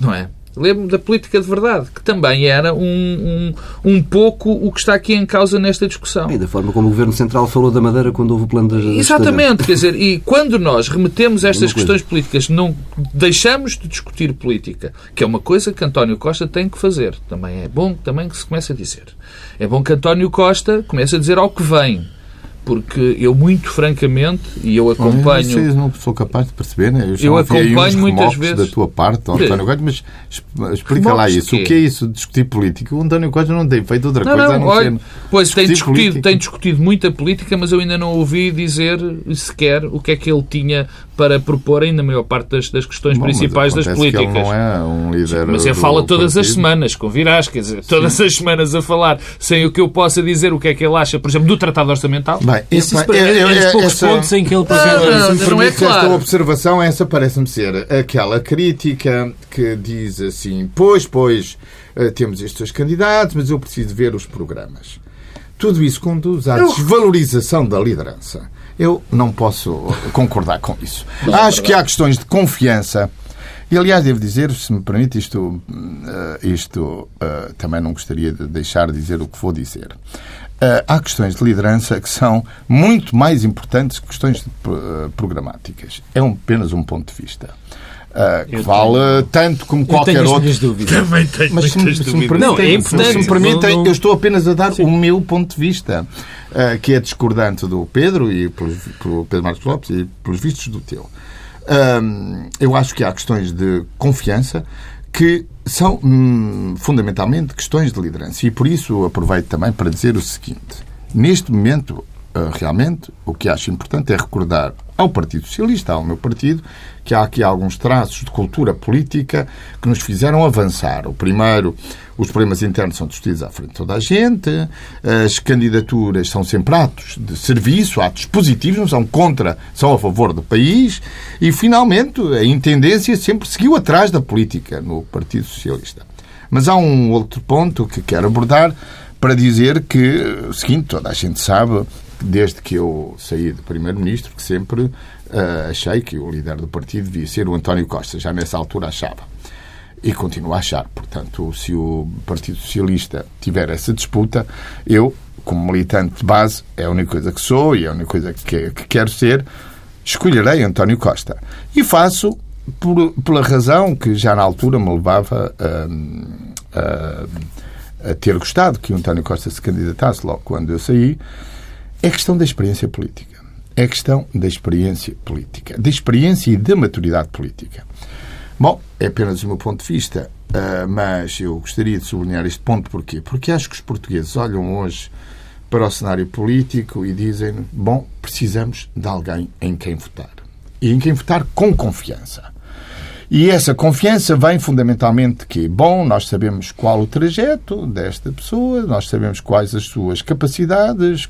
não é? Lembro-me da política de verdade, que também era um, um, um pouco o que está aqui em causa nesta discussão. E da forma como o Governo Central falou da Madeira quando houve o plano das... Exatamente, quer dizer, e quando nós remetemos estas questões políticas, não deixamos de discutir política, que é uma coisa que António Costa tem que fazer. Também é bom também que se comece a dizer. É bom que António Costa comece a dizer ao que vem. Porque eu, muito francamente, e eu acompanho. Vocês não sou capaz de perceber, né? já Eu aí acompanho muitas vezes. da tua parte? António Costa, mas explica lá isso. quê? O que é isso de discutir política? O António Costa não tem feito outra Não, coisa a não, não olha, ser pois tem discutido, política. tem discutido muita política, mas eu ainda não ouvi dizer sequer o que é que ele tinha para proporem na maior parte das, das questões Bom, principais das políticas. Ele não é um líder Mas ele fala todas as partido. semanas, convirás, quer dizer, todas as semanas a falar, sem o que eu possa dizer o que é que ele acha, por exemplo, do Tratado Orçamental. Bem, esse- para mim, é- é, é- poucos essa- pontos em que ele Não, apresenta. Se me não é permites esta claro. observação, essa parece-me ser aquela crítica que diz assim: pois, pois, eh, temos estes candidatos, mas eu preciso ver os programas. Tudo isso conduz à desvalorização da liderança. Eu não posso concordar com isso. Acho que há questões de confiança E, aliás, devo dizer, se me permite, isto, uh, isto uh, também não gostaria de deixar de dizer o que vou dizer. Uh, há questões de liderança que são muito mais importantes que questões programáticas. É um, apenas um ponto de vista. Uh, que vale tenho, tanto como qualquer outro. Também tenho Mas se me, se me permitem, não, é importante. Se me permitem, não, não... eu estou apenas a dar Sim. o meu ponto de vista, uh, que é discordante do Pedro e pelo, pelo Pedro Marcos Lopes e pelos vistos do teu. Uh, eu acho que há questões de confiança que são hum, fundamentalmente questões de liderança. E por isso aproveito também para dizer o seguinte: neste momento realmente, o que acho importante é recordar ao Partido Socialista, ao meu partido, que há aqui alguns traços de cultura política que nos fizeram avançar. O primeiro, os problemas internos são discutidos à frente de toda a gente, as candidaturas são sempre atos de serviço, atos positivos, não são contra, são a favor do país, e finalmente a intendência sempre seguiu atrás da política no Partido Socialista. Mas há um outro ponto que quero abordar para dizer que, o seguinte, toda a gente sabe desde que eu saí de Primeiro-Ministro, que sempre uh, achei que o líder do partido devia ser o António Costa. Já nessa altura achava. E continuo a achar. Portanto, se o Partido Socialista tiver essa disputa, eu, como militante de base, é a única coisa que sou e é a única coisa que, que quero ser, escolherei António Costa. E faço por, pela razão que já na altura me levava a, a, a ter gostado que o António Costa se candidatasse logo quando eu saí, é questão da experiência política. É questão da experiência política. Da experiência e da maturidade política. Bom, é apenas o meu ponto de vista, uh, mas eu gostaria de sublinhar este ponto porquê? Porque acho que os portugueses olham hoje para o cenário político e dizem: bom, precisamos de alguém em quem votar. E em quem votar com confiança. E essa confiança vem fundamentalmente que, bom, nós sabemos qual o trajeto desta pessoa, nós sabemos quais as suas capacidades,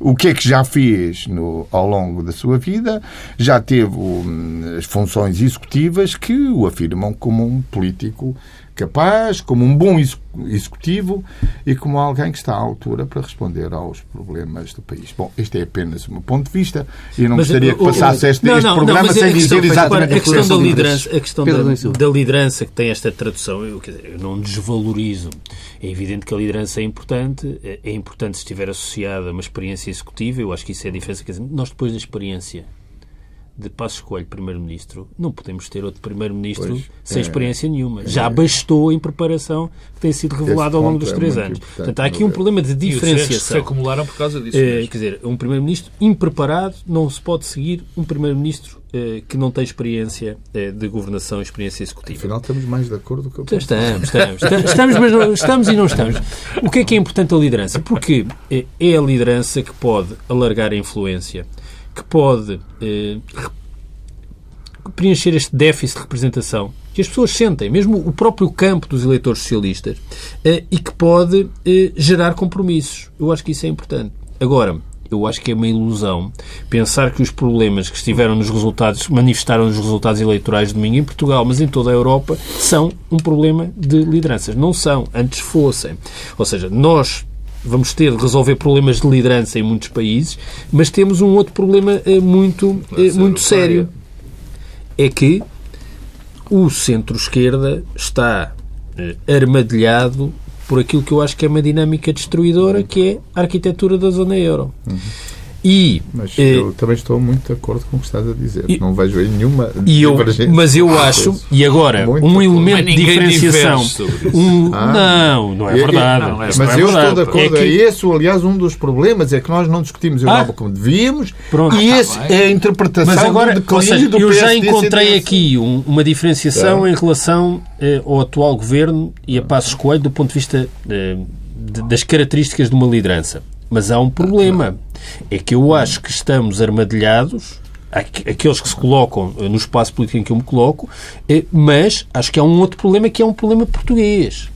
o que é que já fez no, ao longo da sua vida, já teve um, as funções executivas que o afirmam como um político capaz, como um bom executivo e como alguém que está à altura para responder aos problemas do país. Bom, este é apenas o meu ponto de vista e não mas, gostaria que passasse este, não, este não, programa não, sem dizer exatamente a questão da liderança, a questão da, da, liderança que tem esta tradução, eu, dizer, eu não desvalorizo. É evidente que a liderança é importante, é, é importante se estiver associada a uma experiência executiva, eu acho que isso é a diferença. Quer dizer, nós depois da experiência de Passos Coelho Primeiro-Ministro, não podemos ter outro Primeiro-Ministro sem é, experiência nenhuma. É, Já bastou em preparação que tem sido revelado ao longo dos é três anos. Portanto, há aqui um problema de diferenciação. se acumularam por causa disso. É, quer dizer, um Primeiro-Ministro impreparado não se pode seguir um Primeiro-Ministro eh, que não tem experiência eh, de governação e experiência executiva. Afinal, estamos mais de acordo com o que eu Estamos, estamos. Estamos, mas não, estamos e não estamos. O que é que é importante a liderança? Porque é a liderança que pode alargar a influência que pode eh, preencher este déficit de representação que as pessoas sentem, mesmo o próprio campo dos eleitores socialistas, eh, e que pode eh, gerar compromissos. Eu acho que isso é importante. Agora, eu acho que é uma ilusão pensar que os problemas que estiveram nos resultados, manifestaram nos resultados eleitorais de domingo em Portugal, mas em toda a Europa, são um problema de lideranças. Não são, antes fossem. Ou seja, nós vamos ter de resolver problemas de liderança em muitos países, mas temos um outro problema eh, muito, eh, muito sério. É que o centro-esquerda está eh, armadilhado por aquilo que eu acho que é uma dinâmica destruidora, que é a arquitetura da zona euro. Uhum. E, mas eh, eu também estou muito de acordo com o que estás a dizer. E, não vejo aí nenhuma e eu, Mas eu acho, e agora, muito um elemento de diferenciação. Um, ah, não, não é verdade. Não, é, mas é eu verdade. estou de acordo. É que... Esse, aliás, um dos problemas é que nós não discutimos a Europa ah, como devíamos pronto, e esse tá é a interpretação mas agora, do seja, do Eu já encontrei aqui um, uma diferenciação tá. em relação eh, ao atual governo e a Passos Coelho do ponto de vista eh, de, das características de uma liderança. Mas há um problema. É que eu acho que estamos armadilhados aqueles que se colocam no espaço político em que eu me coloco, eh, mas acho que há um outro problema que é um problema português.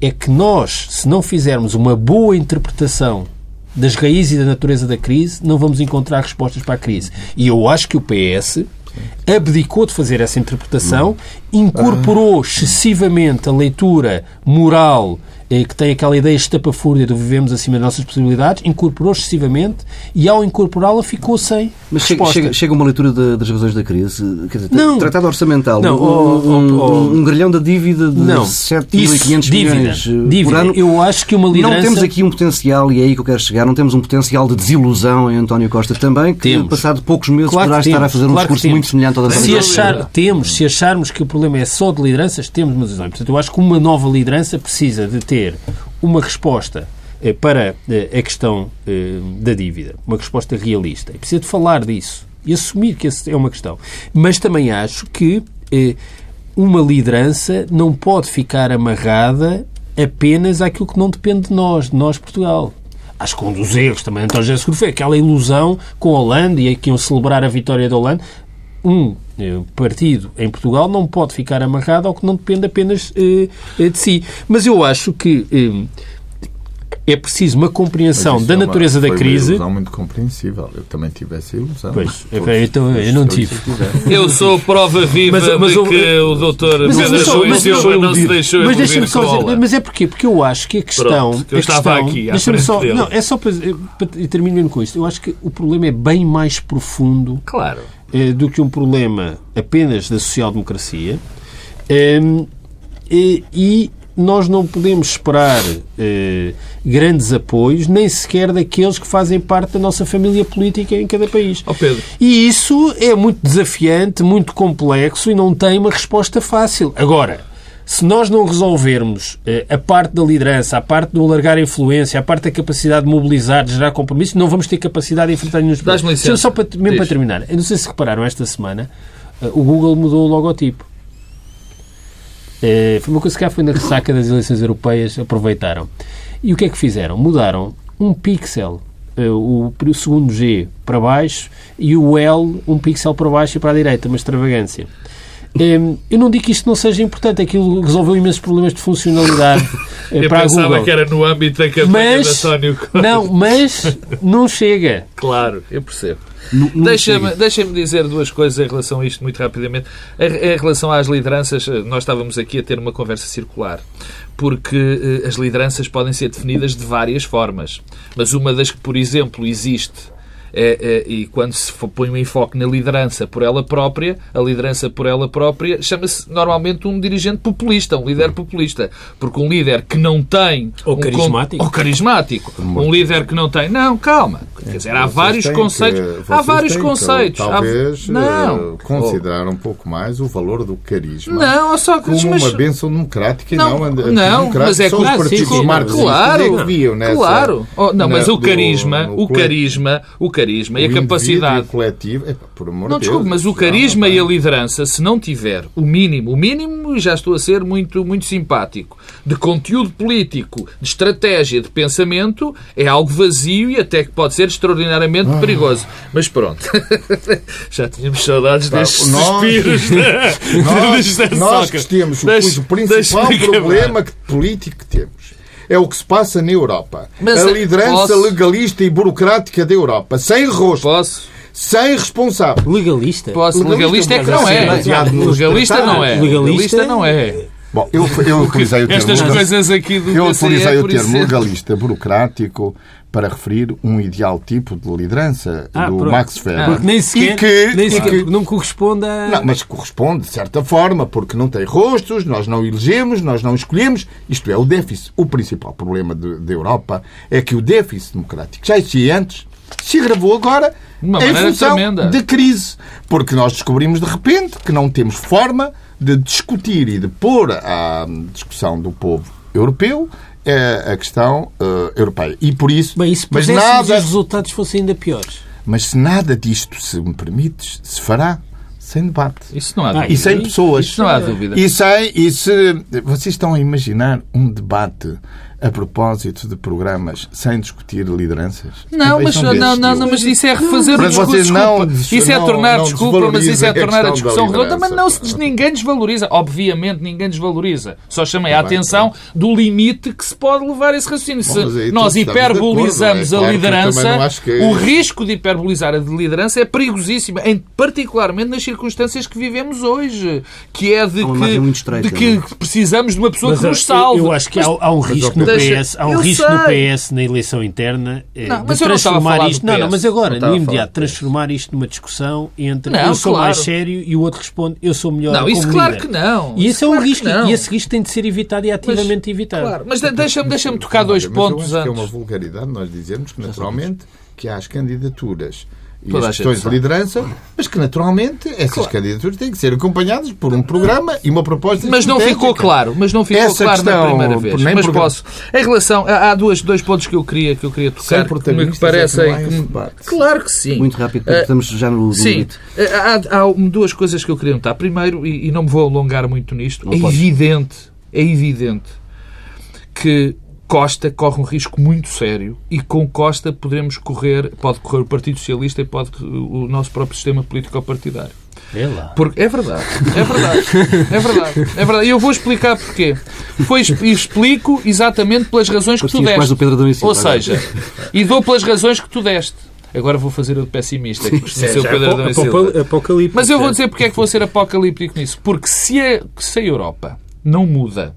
É que nós, se não fizermos uma boa interpretação das raízes e da natureza da crise, não vamos encontrar respostas para a crise. E eu acho que o PS abdicou de fazer essa interpretação, incorporou excessivamente a leitura moral eh, que tem aquela ideia estapafúrdia de vivemos acima das nossas possibilidades, incorporou excessivamente e, ao incorporá-la, ficou sem Mas chega, chega, chega uma leitura de- das razões da crise. Quer dizer, Não. tratado orçamental. Não, um, oh, um, oh, oh. um grelhão da dívida de Não, 7.500 dívida, milhões eh, dívida. por ano. Eu acho que uma liderança... Não temos aqui um potencial, e é aí que eu quero chegar, não temos um potencial de desilusão em António Costa também, que Temos. passado poucos meses Claro poderá estar a fazer um claro discurso muito semelhante ao da se achar, temos, se acharmos que o problema é só de lideranças, temos uma. Portanto, eu acho que uma nova liderança precisa de ter uma resposta eh, para eh, a questão eh, da dívida, uma resposta realista. E precisa de falar disso e assumir que essa é uma questão. Mas também acho que uma liderança não pode ficar amarrada apenas àquilo que não depende de nós, de nós, Portugal. Acho que um dos erros também António José Seguro foi aquela ilusão com a Holanda e que iam celebrar a vitória da Holanda. Um eh, partido em Portugal não pode ficar amarrado ao que não depende apenas eh, eh, de si. Mas eu acho que eh, é preciso uma compreensão da é uma- natureza da crise. Uma ilusão muito compreensível. Eu também tive essa ilusão. Pois, Todos- então eu não tive. Eu sou prova viva Mas- mas de eu- que o doutor Mas Pedro Silva não se deixou Mas deixa-me só dizer, mas é porquê? Porque eu acho que a questão. Pronto, que eu a estava questão- aqui deixa-me frente só, dele. Não, é só para, para- e termino mesmo com isto. Eu acho que o problema é bem mais profundo Claro. Eh, do que um problema apenas da social-democracia. Em, e, nós não podemos esperar eh, grandes apoios, nem sequer daqueles que fazem parte da nossa família política em cada país. Pedro. E isso é muito desafiante, muito complexo e não tem uma resposta fácil. Agora, se nós não resolvermos eh, a parte da liderança, a parte do alargar a influência, a parte da capacidade de mobilizar, de gerar compromissos, não vamos ter capacidade de enfrentar nenhum licença. Deixa-me Só para, mesmo Diz. para terminar. Eu não sei se repararam esta semana, eh, o Google mudou o logotipo. Eh, foi uma coisa que cá foi na ressaca das eleições europeias, aproveitaram. E o que é que fizeram? Mudaram um pixel, o, o segundo G para baixo e o L um pixel para baixo e para a direita, uma extravagância. Eh, Eu não digo que isto não seja importante, aquilo resolveu imensos problemas de funcionalidade eh, Eu para a pensava Google. que era no âmbito da campanha Mas, de António Costa. não, mas não chega. Claro, eu percebo. Deixa-me deixa dizer duas coisas em relação a isto, muito rapidamente. Em, em relação às lideranças, eh, nós estávamos aqui a ter uma conversa circular, porque eh, as lideranças podem ser definidas de várias formas. Mas uma das que, por exemplo, existe. É- é- e quando se põe um enfoque na liderança por ela própria, a liderança por ela própria chama-se normalmente um dirigente populista, um líder populista. Porque um líder que não tem. Ou um con- carismático. Ou carismático. Um líder que não tem. Não, calma. Quer dizer, há Vocês vários conceitos. que- há vários têm que, conceitos. Há- Talvez Não. eh, considerar um pouco mais o valor do carisma. Não, só que. Como mas- uma bênção democrática e Não, não, não, mas é claro, os partidos sim, marxistas claro, que viam nessa, Claro. Oh, não, mas na- o carisma, do- o carisma, o carisma e a o capacidade. e o coletivo, epá, por amor Não, de Deus. desculpe, mas o não, carisma não e a liderança, se não tiver o mínimo, o mínimo, já estou a ser muito, muito simpático, de conteúdo político, de estratégia, de pensamento, é algo vazio e até que pode ser extraordinariamente Ah. perigoso. Mas pronto. já tínhamos saudades Pá, destes nós- suspiros. né? Nós, José nós que temos o, Deixe- o principal problema que- político que temos é o que se passa na Europa. Mas, a liderança posso- legalista e burocrática da Europa, sem rosto, Posso? sem responsável. Legalista? Posso? Legalista Legalista é que não é. baseado nos Legalista não é. Legalista não é. Bom, eu, eu utilizei o termo Estas coisas aqui do Eu PCE, utilizei o termo legalista burocrático para referir um ideal tipo de liderança Ah, do pronto. Max Weber. Porque nem sequer, E que- nem e sequer que- não corresponde a... Não, mas corresponde de certa forma, porque não tem rostos, nós não elegemos, nós não escolhemos. Isto é, o déficit. O principal problema da Europa é que o déficit democrático já existia antes, se agravou agora em função tremenda. de crise. Porque nós descobrimos de repente que não temos forma de discutir e de pôr à discussão do povo europeu eh, a questão eh, europeia. E por isso, Bem, isso mas pudéssemos nada, os resultados fossem ainda piores. mas se nada disto, se me permites, se fará sem debate. Isso não há Ah, dúvida. E sem pessoas. Isso não há dúvida. E sem, e se vocês estão a imaginar um debate a propósito de programas sem discutir lideranças? Não, mas, não, não, não, mas isso é refazer o Mas discurso. vocês não- desculpa. isso é tornar não desculpa, mas isso é a tornar a questão discussão da redonda. Mas não se ninguém desvaloriza. Obviamente ninguém desvaloriza. Só chamei a bem, atenção do limite que se pode levar esse raciocínio. Se nós de hiperbolizamos acordo, é? a Claro que liderança, não acho que- o risco de hiperbolizar a de liderança é perigosíssimo, em, particularmente nas circunstâncias que vivemos hoje, que é de que, estreita, de que não precisamos de uma pessoa Mas que nos salve. Eu acho que há, há um risco Deixa- PS, há um eu risco no sei. PS na eleição interna eh, Não, de mas eu não estava a transformar falar do isto. Não, não, mas agora, Não no imediato, transformar isto numa discussão entre Não, eu sou claro. mais sério e o outro responde eu sou melhor. Não, isso como claro líder. que não. E Isso esse é um claro risco. não. E esse risco tem de ser evitado e ativamente evitado. Claro, mas de- deixa-me deixa tocar dois mas pontos eu acho que é antes. uma vulgaridade nós dizermos que, naturalmente, que há as candidaturas e Toda as questões de liderança, mas que, naturalmente, essas candidaturas têm que ser acompanhadas por um programa e uma proposta Mas não ficou claro, mas não ficou Essa claro na primeira vez. nem Mas por- posso. Em relação. Há há dois, pontos que eu queria, que eu queria tocar que me protagonistas parecem. é que que-. Claro que sim. Muito rápido, porque Ah, estamos já no, no Sim, limite. há, há duas coisas que eu queria notar. Primeiro, e, e não me vou alongar muito nisto, Não é podes. evidente, é evidente que Costa corre um risco muito sério e com Costa podemos correr, pode correr o Partido Socialista e pode o nosso próprio sistema político-partidário. É lá. Porque é verdade, é verdade, é verdade, é verdade. E eu vou explicar porquê. Foi, e explico exatamente pelas razões que tu deste. o Pedro Adão Silva, Ou seja, e dou pelas razões que tu deste. Agora vou fazer o de pessimista, que costuma ser o Pedro Adão e Silva. Apocalipse. Mas eu vou dizer porque é que vou ser apocalíptico nisso. Porque se a, se a Europa não muda,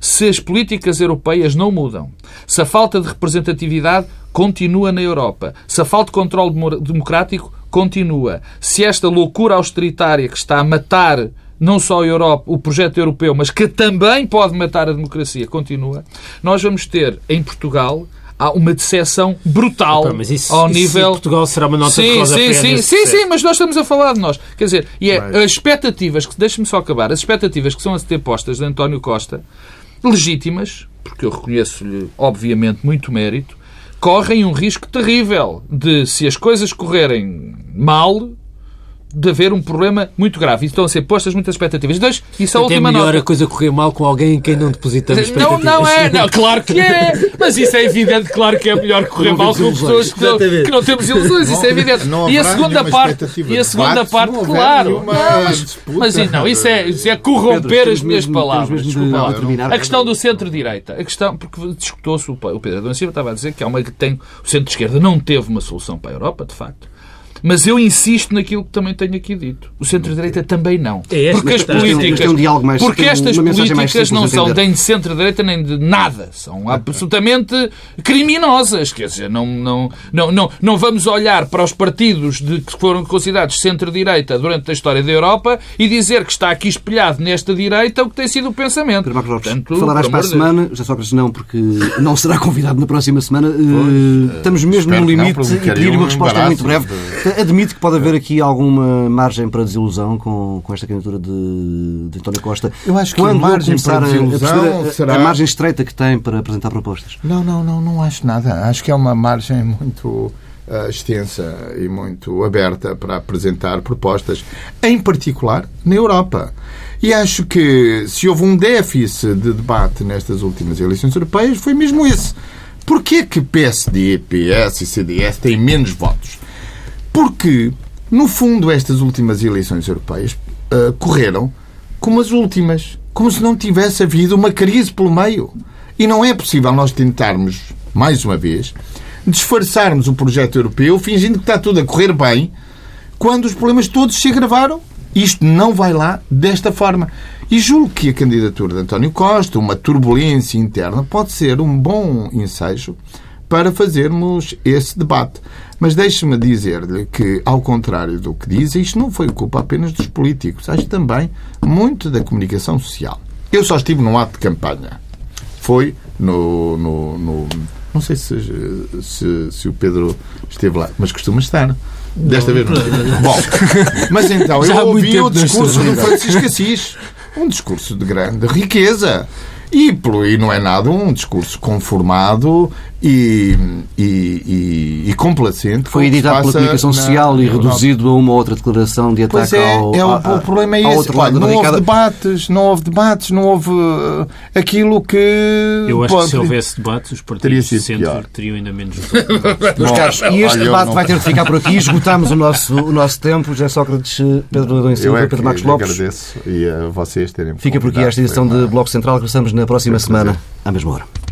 se as políticas europeias não mudam, se a falta de representatividade continua na Europa, se a falta de controle demo- democrático continua, se esta loucura austeritária que está a matar não só a Europa, o projeto europeu, mas que também pode matar a democracia, continua, nós vamos ter em Portugal há uma decepção brutal mas isso, ao isso nível Portugal será uma nota de sim, rodapé sim, sim, sim, processo. sim, mas nós estamos a falar de nós. Quer dizer, e é Mas- as expectativas, que deixe-me só acabar, as expectativas que são a ter postas de António Costa, legítimas, porque eu reconheço-lhe, obviamente, muito mérito, correm um risco terrível de, se as coisas correrem mal, de haver um problema muito grave. E estão a ser postas muitas expectativas. Dois, isso é a última melhor nota. a coisa correr mal com alguém em quem não depositamos Não, expectativas. não é. Não, claro que é. Mas isso é evidente. Claro que é melhor correr Não mal com pessoas que não, que não temos ilusões. Isso é evidente. Não E a segunda parte. E a segunda parte, não claro. Não, mas, mas não, isso é, isso é Pedro, corromper temos as minhas mesmo- palavras. Desculpa lá. de terminar. A questão do centro-direita. A questão, porque discutou-se, o o Pedro Adão Silva estava a dizer que há uma que tem. O centro-esquerda não teve uma solução para a Europa, de facto. Mas eu insisto naquilo que também tenho aqui dito. O centro-direita também não. É este, porque as políticas. um mais- porque estas políticas não de são nem de centro-direita nem de nada. São absolutamente criminosas. Quer dizer, não, não, não, não, não vamos olhar para os partidos de, que foram considerados centro-direita durante a história da Europa e dizer que está aqui espelhado nesta direita o que tem sido o pensamento. Pedro Marcos Lopes, Portanto, falarás para a de semana, já Sócrates não, porque não será convidado na próxima semana. Eh, Estamos mesmo no não, limite e pedir uma um resposta muito breve. embaraço Admito que pode haver aqui alguma margem para desilusão com, com esta candidatura de, de António Costa. Eu acho que Quando a margem para a- a desilusão perceber a, será- a margem estreita que tem para apresentar propostas. Não, não, não, não acho nada. Acho que é uma margem muito ah, extensa e muito aberta para apresentar propostas, em particular na Europa. E acho que se houve um déficit de debate nestas últimas eleições europeias, foi mesmo esse. Porquê que PSD, PS e CDS têm menos votos? Porque, no fundo, estas últimas eleições europeias ah, correram como as últimas, como se não tivesse havido uma crise pelo meio. E não é possível nós tentarmos, mais uma vez, disfarçarmos o projeto europeu fingindo que está tudo a correr bem, quando os problemas todos se agravaram. Isto não vai lá desta forma. E julgo que a candidatura de António Costa, uma turbulência interna, pode ser um bom ensejo para fazermos esse debate. Mas deixe-me dizer-lhe que, ao contrário do que diz, isto não foi culpa apenas dos políticos, acho também muito da comunicação social. Eu só estive num ato de campanha. Foi no. no- no- não sei se, se, se o Pedro esteve lá, mas costuma estar. Desta vez não. Bom, mas então, Já eu ouvi o não discurso do. Francisco Assis. Um discurso de grande riqueza. E, e não é nada um discurso conformado e, e, e, e complacente. Foi que editado pela comunicação na social e reduzido a uma outra declaração de ataque Pois é, ao, é o, ao- o problema é esse. Olha, não houve debates, não houve debates, não houve uh, aquilo que. Eu acho que pode- se houvesse debates, os Teria partidos de sido centro pior. teriam ainda menos caros, e este Olha, debate não- vai ter de ficar por aqui. Esgotamos o nosso, o nosso tempo. José Sócrates, Pedro Adão Silva, é que Pedro Marcos Lopes. agradeço e a vocês terem Fica por aqui esta edição de Bloco Central. Regressamos na próxima semana, à mesma hora.